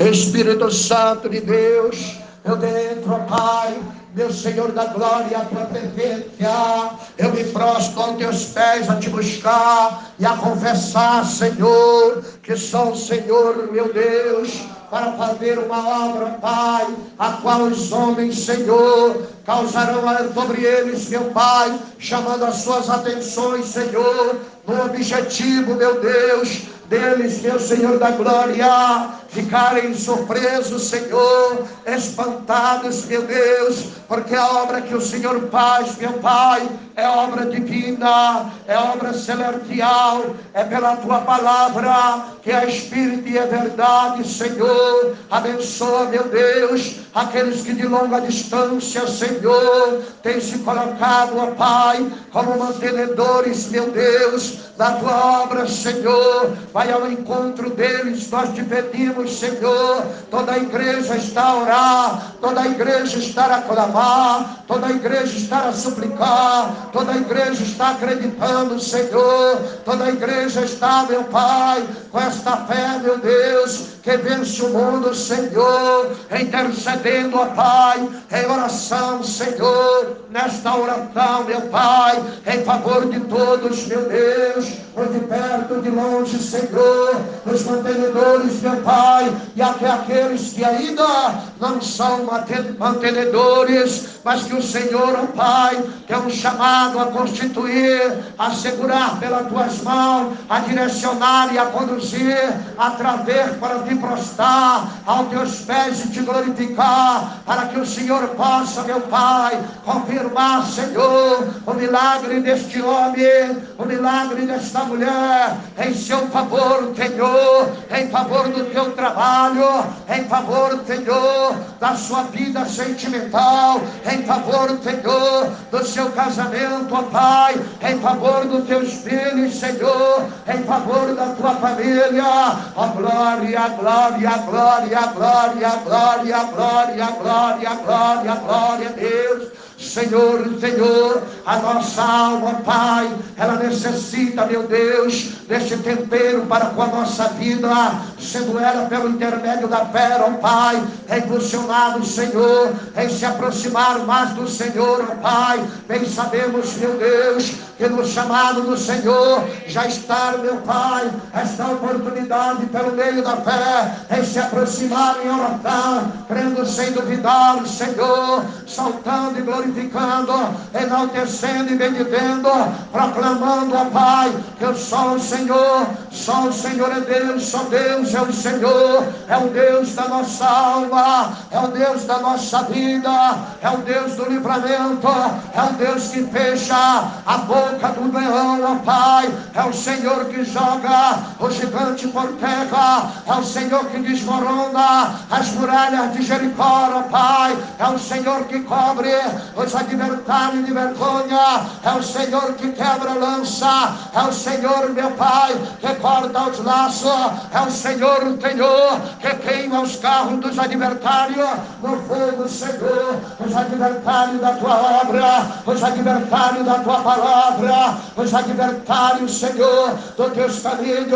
Espírito Santo de Deus, eu dentro, ó Pai, meu Senhor da glória, a tua. Eu me prostro aos teus pés a te buscar e a confessar, Senhor, que sou o Senhor, meu Deus, para fazer uma obra, Pai, a qual os homens, Senhor, causarão sobre eles, meu Pai, chamando as suas atenções, Senhor, no objetivo, meu Deus, deles, meu Senhor da glória, ficarem surpresos, Senhor, espantados, meu Deus, porque a obra que o Senhor faz, meu Pai, é obra divina, é obra celestial, é pela tua palavra, que é Espírito e é verdade, Senhor. Abençoa, meu Deus, aqueles que de longa distância, Senhor, têm se colocado, ó Pai, como mantenedores, meu Deus, da tua obra, Senhor. Vai ao encontro deles, nós te pedimos, Senhor. Toda a igreja está a orar, toda a igreja está a clamar, toda a igreja está a suplicar, toda a igreja está acreditando, Senhor. Toda a igreja está, meu Pai, com esta fé, meu Deus, que vence o mundo, Senhor, intercedendo, ó Pai, em oração, Senhor, nesta oração, meu Pai, em favor de todos, meu Deus, os de perto, de longe, Senhor, os mantenedores, meu Pai, e até aqueles que ainda não são mantenedores, mas que o Senhor, ó Pai, tem um chamado a constituir, a segurar pelas tuas mãos, a direcionar e a conduzir, a trazer para ti prostrar aos teus pés e te glorificar, para que o Senhor possa, meu Pai, confirmar, Senhor, o milagre deste homem, o milagre desta mulher, em seu favor, Senhor, em favor do teu trabalho, em favor, Senhor, da sua vida sentimental, em favor, Senhor, do seu casamento, ó Pai, em favor dos teus filhos, Senhor, em favor da tua família, ó glória, glória glória, glória, glória, glória, glória, glória, glória, glória a Deus. Senhor, Senhor, a nossa alma, Pai, ela necessita, meu Deus, deste tempero para com a nossa vida, sendo ela pelo intermédio da fé, ó Pai, impulsionado, Senhor, em se aproximar mais do Senhor, ó Pai. Bem sabemos, meu Deus, que no chamado do Senhor já está, meu Pai, esta oportunidade pelo meio da fé, em se aproximar em oração, crendo sem duvidar, Senhor, saltando e glorificando glorificando, enaltecendo e bendizendo, proclamando, ó Pai, que sou o Senhor, só o Senhor é Deus, só Deus é o Senhor, é o Deus da nossa alma, é o Deus da nossa vida, é o Deus do livramento, é o Deus que fecha a boca do leão, ó Pai, é o Senhor que joga o gigante por terra, é o Senhor que desmorona as muralhas de Jericó, ó Pai, é o Senhor que cobre os adversários de vergonha, é o Senhor que quebra a lança, é o Senhor, meu Pai, que corta os laços, é o Senhor, o Senhor, que queima os carros dos adversários. No fogo, Senhor, os adversários da tua obra, os adversários da tua palavra, os adversários, Senhor, dos teus caminhos,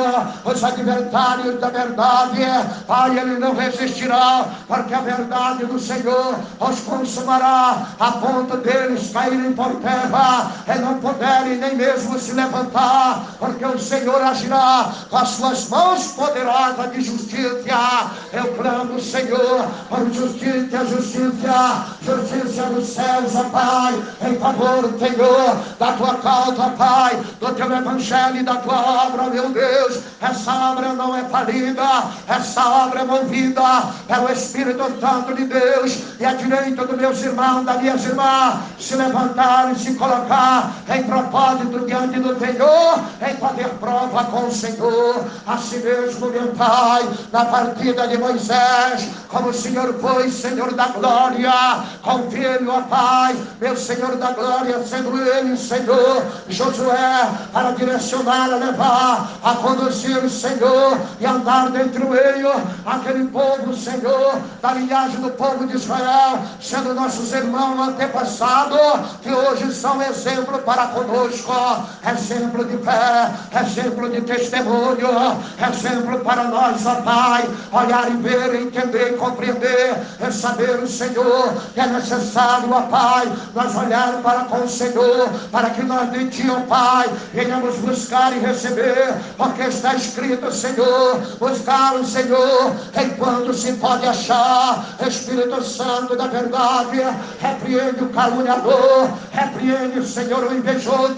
os adversários da verdade, Pai, ele não resistirá, porque a verdade do Senhor os consumará, a ponto deles caírem por terra e não poderem nem mesmo se levantar, porque o Senhor agirá com as suas mãos poderosas de justiça. Eu clamo, Senhor, por justiça, justiça, justiça dos céus, ó Pai, em favor, Senhor, da tua causa, Pai, do teu evangelho e da tua obra, meu Deus. Essa obra não é falida, essa obra é movida pelo Espírito Santo de Deus e a direito dos meus irmãos, das minhas irmãs, se levantar e se colocar em propósito diante do Senhor, em fazer prova com o Senhor. Assim mesmo, meu Pai, na partida de Moisés, como o Senhor foi, Senhor da glória, com filho, ó Pai, meu Senhor da glória, sendo ele, Senhor, Josué, para direcionar, a levar, a conduzir, Senhor, e andar dentro meio, aquele povo, Senhor, da linhagem do povo de Israel, sendo nossos irmãos, até antepassado, que hoje são exemplo para conosco, exemplo de fé, exemplo de testemunho, exemplo para nós, ó Pai, olhar e ver, entender e compreender, é saber o Senhor, que é necessário, ó Pai, nós olhar para com o Senhor, para que nós de Ti, ó Pai, venhamos buscar e receber, porque está escrito, Senhor, buscar o Senhor enquanto se pode achar, Espírito Santo da verdade, repreende o caluniador, repreende, Senhor, o invejoso,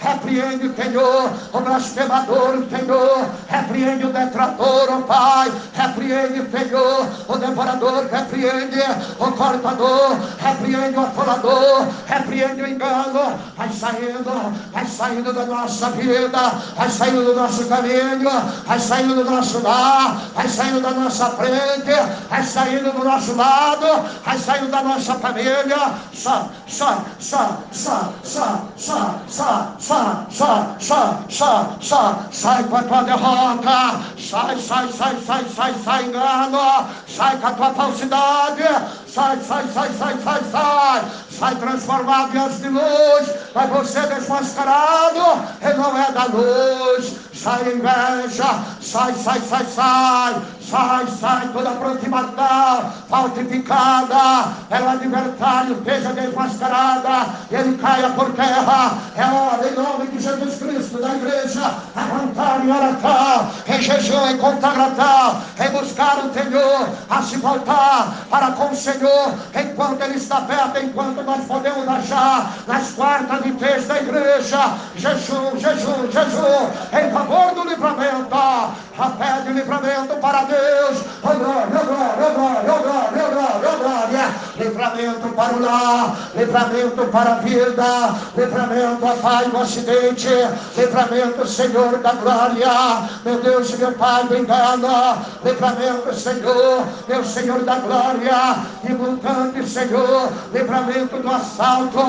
repreende, Senhor, o blasfemador, Senhor, repreende o detrator, ó Pai, repreende, Senhor, o devorador, repreende o cortador, repreende o afolador, repreende o engano, vai saindo, vai saindo da nossa vida, vai saindo do nosso caminho, vai saindo do nosso lar, vai saindo da nossa frente, vai saindo do nosso lado, vai saindo da nossa família, sai, sai, sai, sai, sai, sai, sai, sai, sai, sai, sai, sai, sai com a tua derrota, sai, sai, sai, sai, sai, sai, engano, sai com a tua falsidade, sai, sai, sai, sai, sai, sai, sai transformado em anjos de luz, vai você desmascarado, e não é da luz, sai inveja, sai, sai, sai, sai, sai, sai toda proximação falsificada, é o adversário seja desmascarada, ele caia por terra, é hora em nome de Jesus Cristo da igreja, arrancar em oração, em jejum, em consagração, em buscar o Senhor, a se voltar para com o Senhor, enquanto Ele está perto, enquanto nós podemos achar nas quartas de vez da igreja, jejum, jejum, jejum, em favor do livramento, a fé de livramento para Deus, oh glória, oh glória, oh glória, oh glória, oh glória, glória, livramento para o lar, livramento para a vida, livramento, a Pai, do acidente, livramento, Senhor da glória, meu Deus e meu Pai do engano, livramento, Senhor, meu Senhor da glória, e montante, Senhor, livramento do assalto,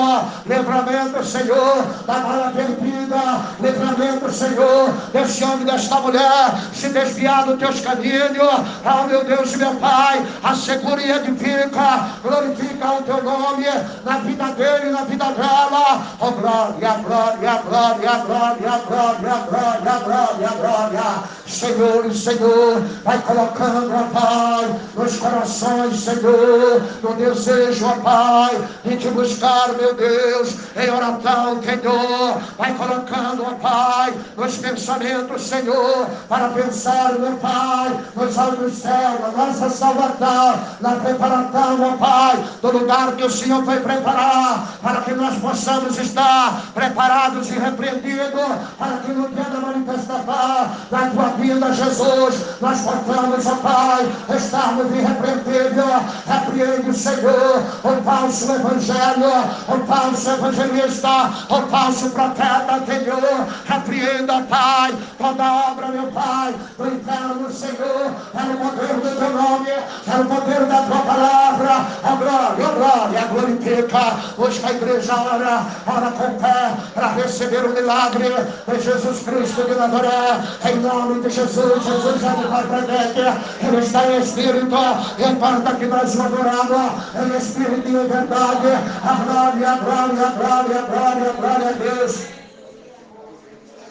livramento, Senhor, da bala perdida, livramento, Senhor, desse homem, desta mulher, se desviar dos teus caminhos, oh meu Deus meu Pai, assegura e edifica, glorifica o teu nome na vida dele, na vida dela, oh glória, glória, glória, glória, glória, glória, glória, glória, Senhor Senhor, vai colocando, ó Pai, nos corações, Senhor, no desejo, ó Pai, de te buscar, meu Deus, em oração, Senhor, vai colocando, ó Pai, nos pensamentos, Senhor, para pensar, meu Pai, nos olhos do céu, na nossa salvação, na preparação, ó Pai, do lugar que o Senhor foi preparar, para que nós possamos estar preparados e repreendidos, para que no dia da manifestação da tua vida, Jesus, nós possamos, ó Pai, estarmos irrepreensíveis, repreende, Senhor, o falso evangelho, o falso evangelista, o falso profeta, Senhor, repreenda, Pai, toda obra, meu Pai, do inferno, Senhor, é o poder do teu nome, é o poder da tua palavra, a glória, a glória, a glorifica, hoje a igreja ora, ora com fé, para receber o milagre de Jesus Cristo de Nazaré, em nome de Jesus, Jesus é o Pai presente, Ele está em Espírito, e importa que nós o adoramos, em Espírito e verdade, a glória, a glória, a glória, a glória, a glória a Deus.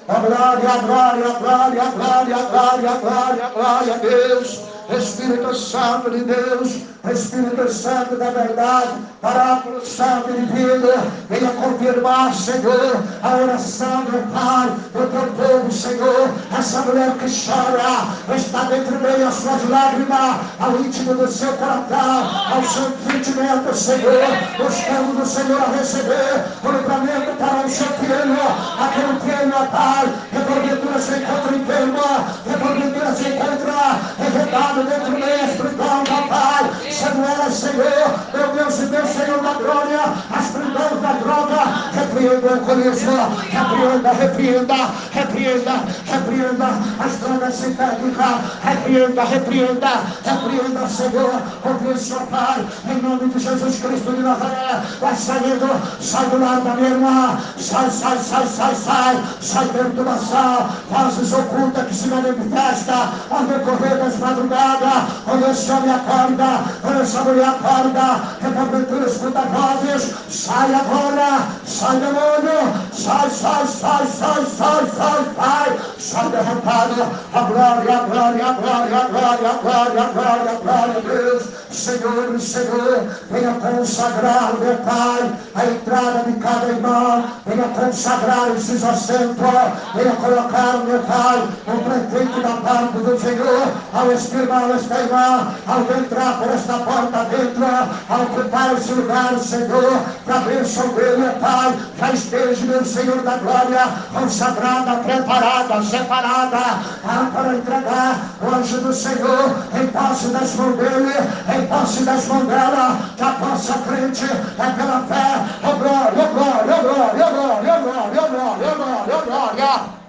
A glória, a glória, a glória, a glória, a glória, a glória, a glória a Deus. Espírito Santo de Deus, Espírito Santo da verdade, Paráculo Santo de vida, venha confirmar, Senhor, a oração do Pai, do teu povo, Senhor. Essa mulher que chora, está dentro meio as suas lágrimas, ao íntimo do seu coração, ao seu sentimento, Senhor, buscando do Senhor a receber o livramento para o seu filho, aquele filho, ó Pai, que porventura se encontra enfermo, que porventura se encontra enredado dentro do meio Samuel, Senhor, meu Deus e meu Senhor da glória, as prisões da droga, repreenda alcoolismo, repreenda, repreenda, repreenda, repreenda. As drogas sintéticas, repreenda, repreenda, repreenda, Senhor, ó Pai, em nome de Jesus Cristo de Nazaré, vai saindo, sai do lado da minha irmã, sai, sai, sai, sai, sai, sai dentro da sala, vozes ocultas que se manifesta ao decorrer das madrugadas, quando esse homem acorda, essa mulher acorda, é porventura escuta vozes, sai agora, sai demônio, sai, sai, sai, sai, sai, sai, sai, sai derrotado, a glória, a glória, a glória, a glória, a glória, a glória, a glória a Deus, Senhor, Senhor, venha consagrar, meu Pai, a entrada de cada irmão, venha consagrar esses assentos, venha colocar, meu Pai, o prefeito da parte do Senhor, ao irmão, esta irmã, ao entrar por esta porta dentro, a ocupar esse lugar, Senhor, para a bênção dele, Pai, já esteja, meu Senhor da glória, consagrada, preparada, separada, ah, para entregar o anjo do Senhor em posse das mãos dele, em posse das mãos dela, que a nossa frente é pela fé, ó oh, glória, ó oh, glória, ó oh, glória, ó glória, ó glória, ó glória, ó glória, glória.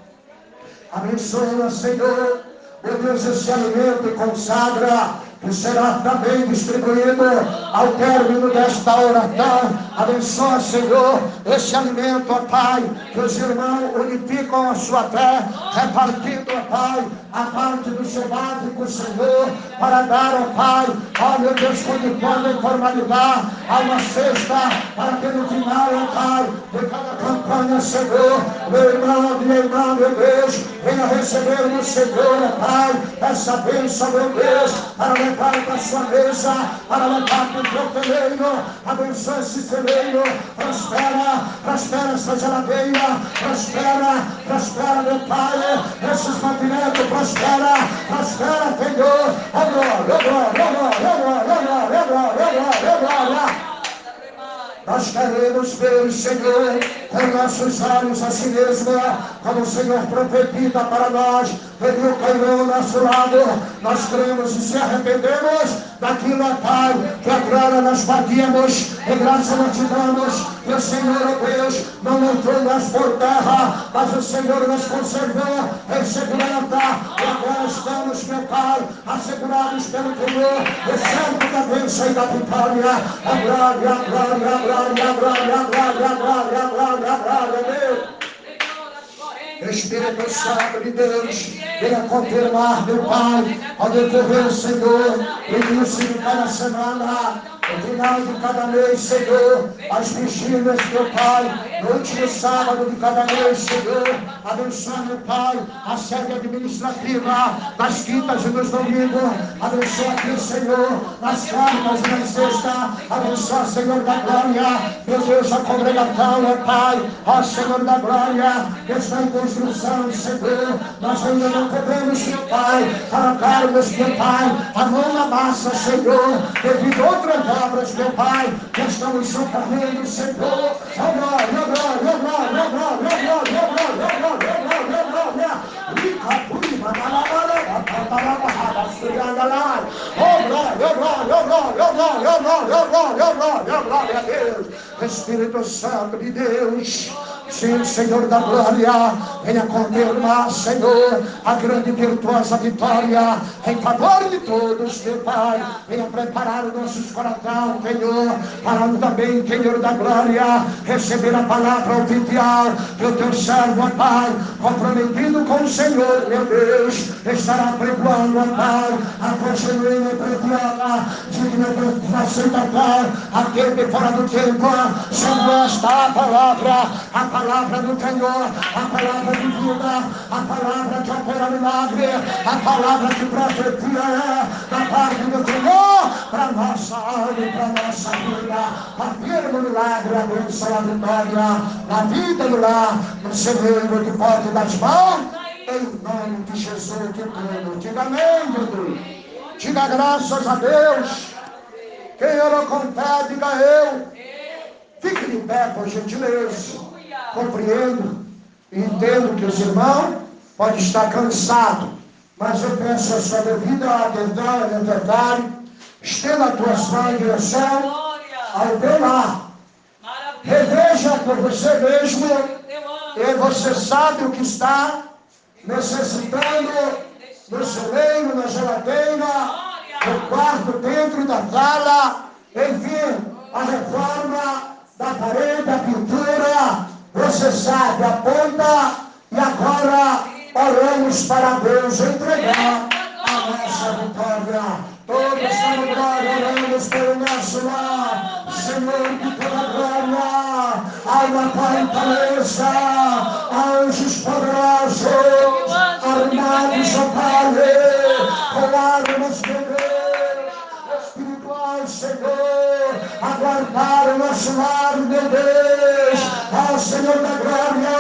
Abençoa, Senhor, meu Deus, esse alimento e consagra que será também distribuído ao término desta oração. Abençoa, Senhor, esse alimento, ó Pai, que os irmãos unificam a sua fé, repartindo, ó Pai, a parte do seu básico, Senhor, para dar, ó Pai, ó meu Deus, quando quando em formalidade, a uma cesta, para que no final, ó Pai, de cada campanha, Senhor, meu irmão, minha irmã, meu Deus, venha receber no Senhor, ó Pai, essa bênção, meu Deus, para para sua mesa, para levar para o teu celeiro, abençoa esse celeiro, prospera, prospera essa geladeira, prospera, prospera, meu Pai, esses mantimentos, prospera, prospera, Senhor, oh glória, oh glória, oh glória, oh glória. Nós queremos ver, Senhor, com nossos olhos a si mesmo, como o Senhor profetiza para nós, ele caiu ao nosso lado. Nós cremos e se arrependemos daquilo, Pai, que agora nós fazíamos, e graça nós te damos, que o Senhor, ó Deus, não lançou nós por terra, mas o Senhor nos conservou em segurança, e agora estamos, meu Pai, assegurados pelo Senhor, recebe da bênção e da vitória, a glória, a glória, a glória, a glória, a glória, a glória, a glória, a glória, Deus. Espírito Santo de Deus, venha confirmar, meu Pai, ao decorrer, Senhor, início de cada semana, final de cada mês, Senhor, as vigílias, meu Pai, no último sábado de cada mês, Senhor, abençoa, meu Pai, a sede administrativa, nas quintas e nos domingos, abençoa aqui, Senhor, nas quartas e na sexta, abençoa, Senhor da glória, meu Deus, a congregação, meu Pai, ó Senhor da glória, que está em construção, Senhor, nós ainda não podemos, meu Pai, colocarmos, meu Pai, a mão na massa, Senhor, devido a outras obras, meu Pai, que estamos socorrendo, Senhor. Oh glória, oh glória, oh glória, oh glória, oh glória, oh glória, oh glória, oh glória, oh glória. Rica, prima. Oh glória, oh glória, oh glória, oh glória, oh glória, oh glória, oh glória, oh glória. Espírito Santo de Deus. Sim, Senhor da glória, venha confirmar, Senhor, a grande virtuosa vitória em favor de todos, meu Pai. Venha preparar os nossos corações, Senhor, para também, Senhor da glória, receber a palavra oficial do teu servo, Pai, comprometido com o Senhor, meu Deus, estará pregoando, Pai, a e preciosa, digna de aceitação, aquele fora do tempo, sendo esta a palavra, a palavra palavra do Senhor, a palavra de vida, a palavra que opera milagre, a palavra que profetia é da parte do Senhor para nossa alma e para nossa vida. Afirma o milagre, a bênção, a vitória, na vida do lar, no celeiro de porte das mãos, em nome de Jesus que tudo. Diga amém, Jesus. Diga graças a Deus. Quem orou com fé, diga eu. Fique de pé, por gentileza compreendo e entendo que os irmãos podem estar cansados, mas eu peço a sua devida atenção estenda a tua mãos em direção ao teu lar. Reveja por você mesmo e você sabe o que está necessitando no celeiro, na geladeira, no quarto, dentro da sala, enfim, a reforma da parede, a pintura, você sabe, aponta e agora oramos para Deus entregar a nossa vitória. Todos glória, oramos pelo nosso lar. Senhor, que toda glória, alma fortaleza, anjos poderosos, armados, ó Pai, com armas de Senhor, aguardar o nosso lar, meu Deus, ó Senhor da glória,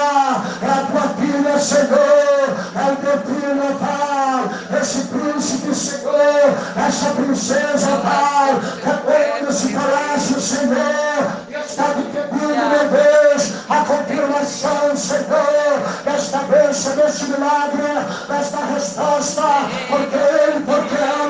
é a tua filha, Senhor, é o teu filho, Pai, esse príncipe, Senhor, essa princesa, Pai, recolhe esse palácio, Senhor, está te pedindo, meu Deus, a confirmação, Senhor, desta bênção, deste milagre, desta resposta, porque Ele, porque ela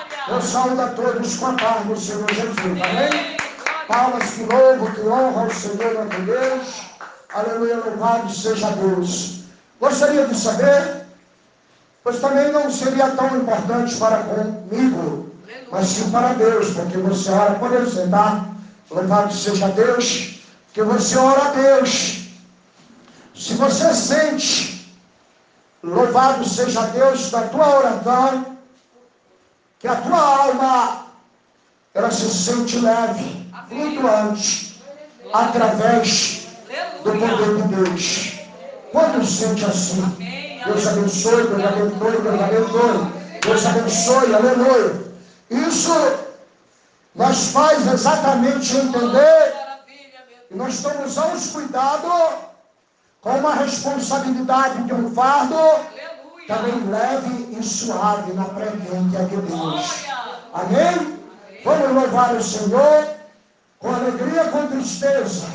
Eu saúdo a todos com a paz do Senhor Jesus. Amém? Palmas que louvam, que honram o Senhor nosso Deus. Aleluia, louvado seja Deus. Gostaria de saber, pois também não seria tão importante para comigo, mas sim para Deus, porque você ora, pode sentar. Louvado seja Deus, que você ora a Deus. Se você sente, louvado seja Deus da tua oração, que a tua alma ela se sente leve, flutuante, através do poder de Deus. Quando sente assim, Deus abençoe, Deus abençoe, Deus abençoe, Deus abençoe, aleluia. Isso nós faz exatamente entender que nós estamos aos cuidados com uma responsabilidade de um fardo também leve e suave na presença de Deus. Amém? Vamos louvar o Senhor com alegria, com tristeza.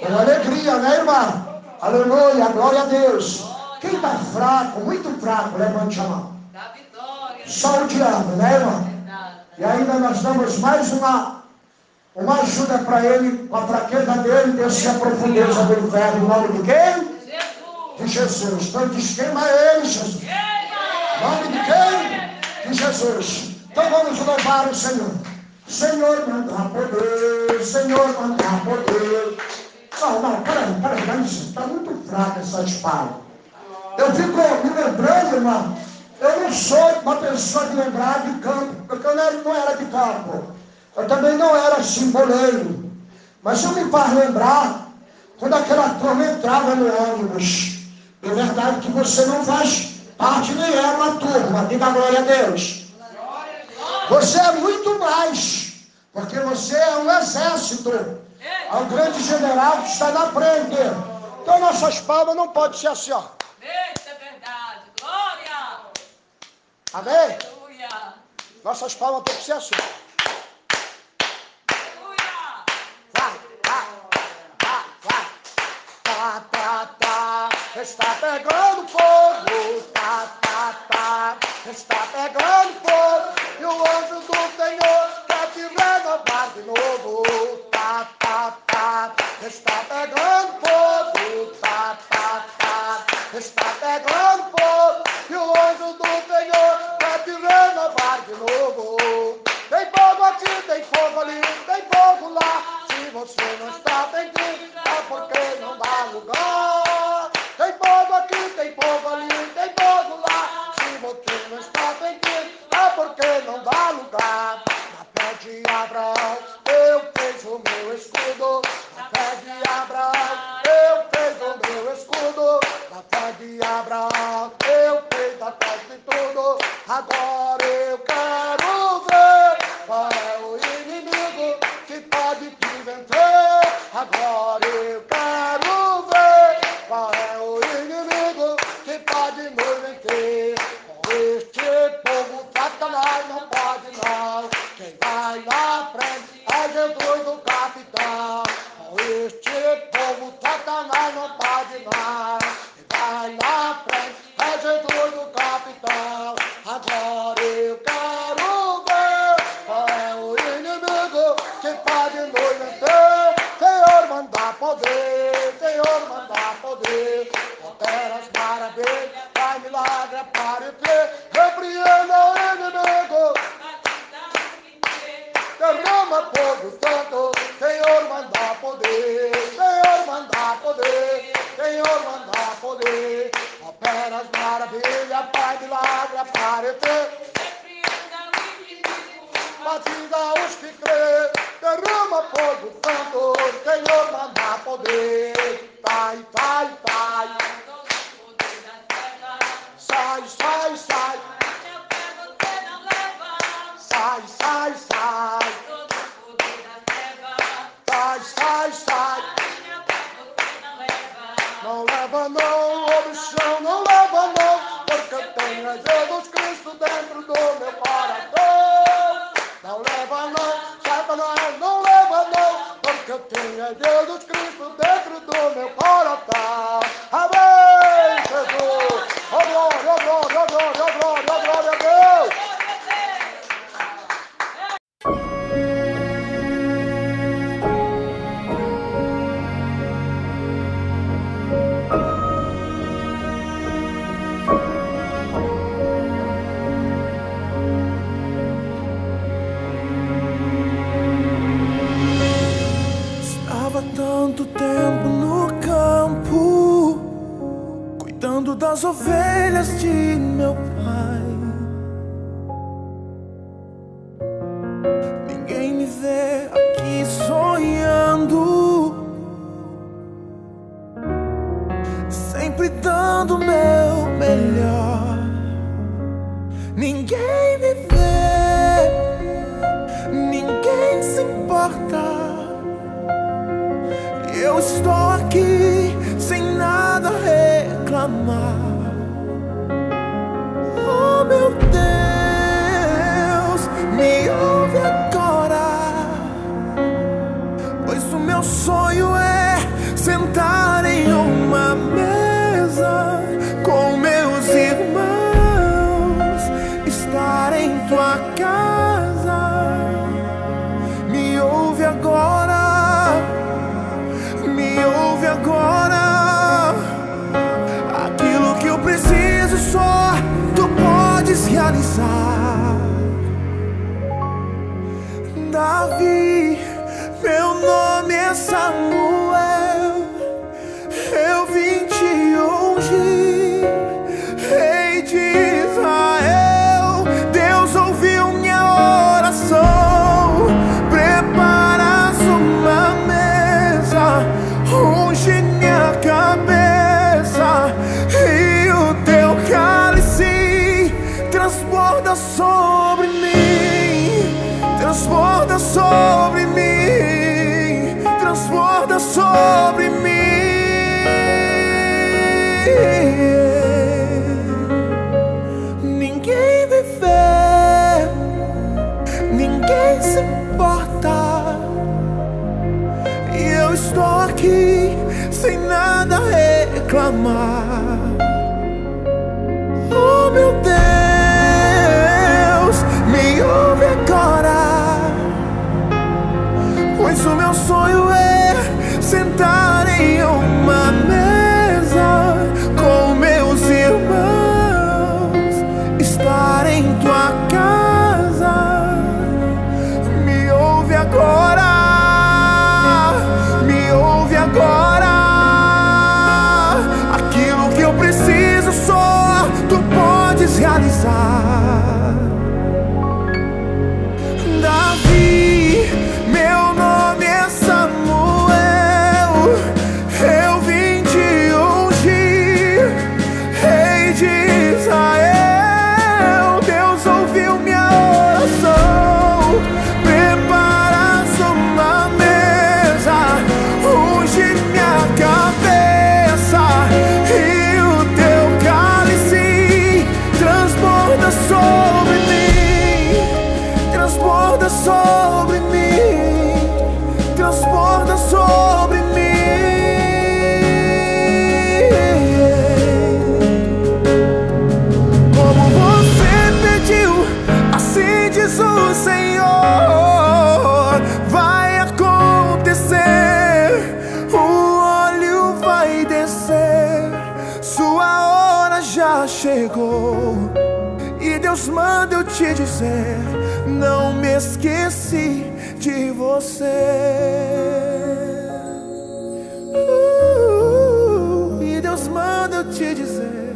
Com alegria, né, irmã? Aleluia, glória a Deus. Quem está fraco, muito fraco, levante a mão. Só o diabo, né, irmã? E ainda nós damos mais uma, uma ajuda para ele, com a fraqueza dele, descer a profundeza do inferno, em nome de quem? De Jesus. Diz, queima ele, Jesus. Nome de quem? De Jesus. Então vamos louvar o Senhor. Senhor, manda poder. Senhor, manda poder. Não, não, peraí, peraí, peraí. Está muito fraca essa espada. Eu fico me lembrando, irmão. Eu não sou uma pessoa de lembrar de campo, porque eu não era de campo. Eu também não era simboleiro. Mas eu me faz lembrar quando aquela turma entrava no ônibus. É verdade que você não faz parte nem é uma turma. Diga glória a Deus. Você é muito mais, porque você é um exército. É o grande general que está na frente. Então nossas palmas não podem ser assim, ó. Isso é verdade. Glória. Amém? Aleluia. Nossas palmas têm que ser assim. Aleluia. Vai, vai, vai, vai. Tá, tá, tá. Está pegando fogo. Tá, tá, tá. Está pegando fogo. E o anjo do Senhor quer te renovar de novo. Tá, tá, tá. Está pegando fogo. Tá, tá, tá. Está pegando fogo. E o anjo do Senhor quer te renovar de novo. Tem fogo aqui, tem fogo ali, tem fogo lá. Se você não está sentindo, é porque não dá lugar. Tem fogo aqui, tem fogo ali, tem fogo lá. Se você não está sentindo, é porque não dá lugar. Na fé de Abraão, eu fiz o meu escudo. Na fé de Abraão, eu fiz o meu escudo. Na fé de Abraão, eu fiz a festa de tudo. Agora eu quero ver qual é o inimigo que pode te vencer. Agora eu quero ver qual é o inimigo que pode nos vencer. Com este povo, Satanás não pode não. Quem vai na frente é Jesus o capitão. Com este povo, Satanás não pode não. Quem vai na frente parede, repreenda o inimigo. Derrama fogo santo, Senhor manda poder, Senhor manda poder, Senhor manda poder. Operas maravilha, Pai milagre, aparecer. Batida os que crê, derrama fogo santo, Senhor manda poder sai, sai, sai. Eu pego, você não leva. Sai, sai, sai. Todo poder da treva. Sai, sai, sai. Não leva. Não leva não, não leva não. Porque eu tenho a Jesus Cristo dentro do meu coração. Não leva não, Satanás, é, não leva não. Porque eu tenho a Jesus Cristo dentro do meu coração. Amém, Jesus glória, glória, glória, glória, glória a Deus. Ovelhas de meu agora. Aquilo que eu preciso só tu podes realizar. Davi, Ninguém me vê, ninguém se importa. E eu estou aqui sem nada reclamar. paralisar. te dizer, não me esqueci de você. Uh, e Deus manda eu te dizer,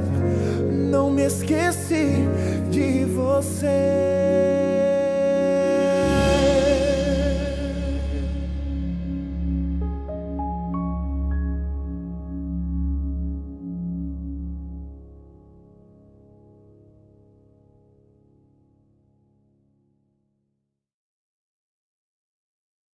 não me esqueci de você.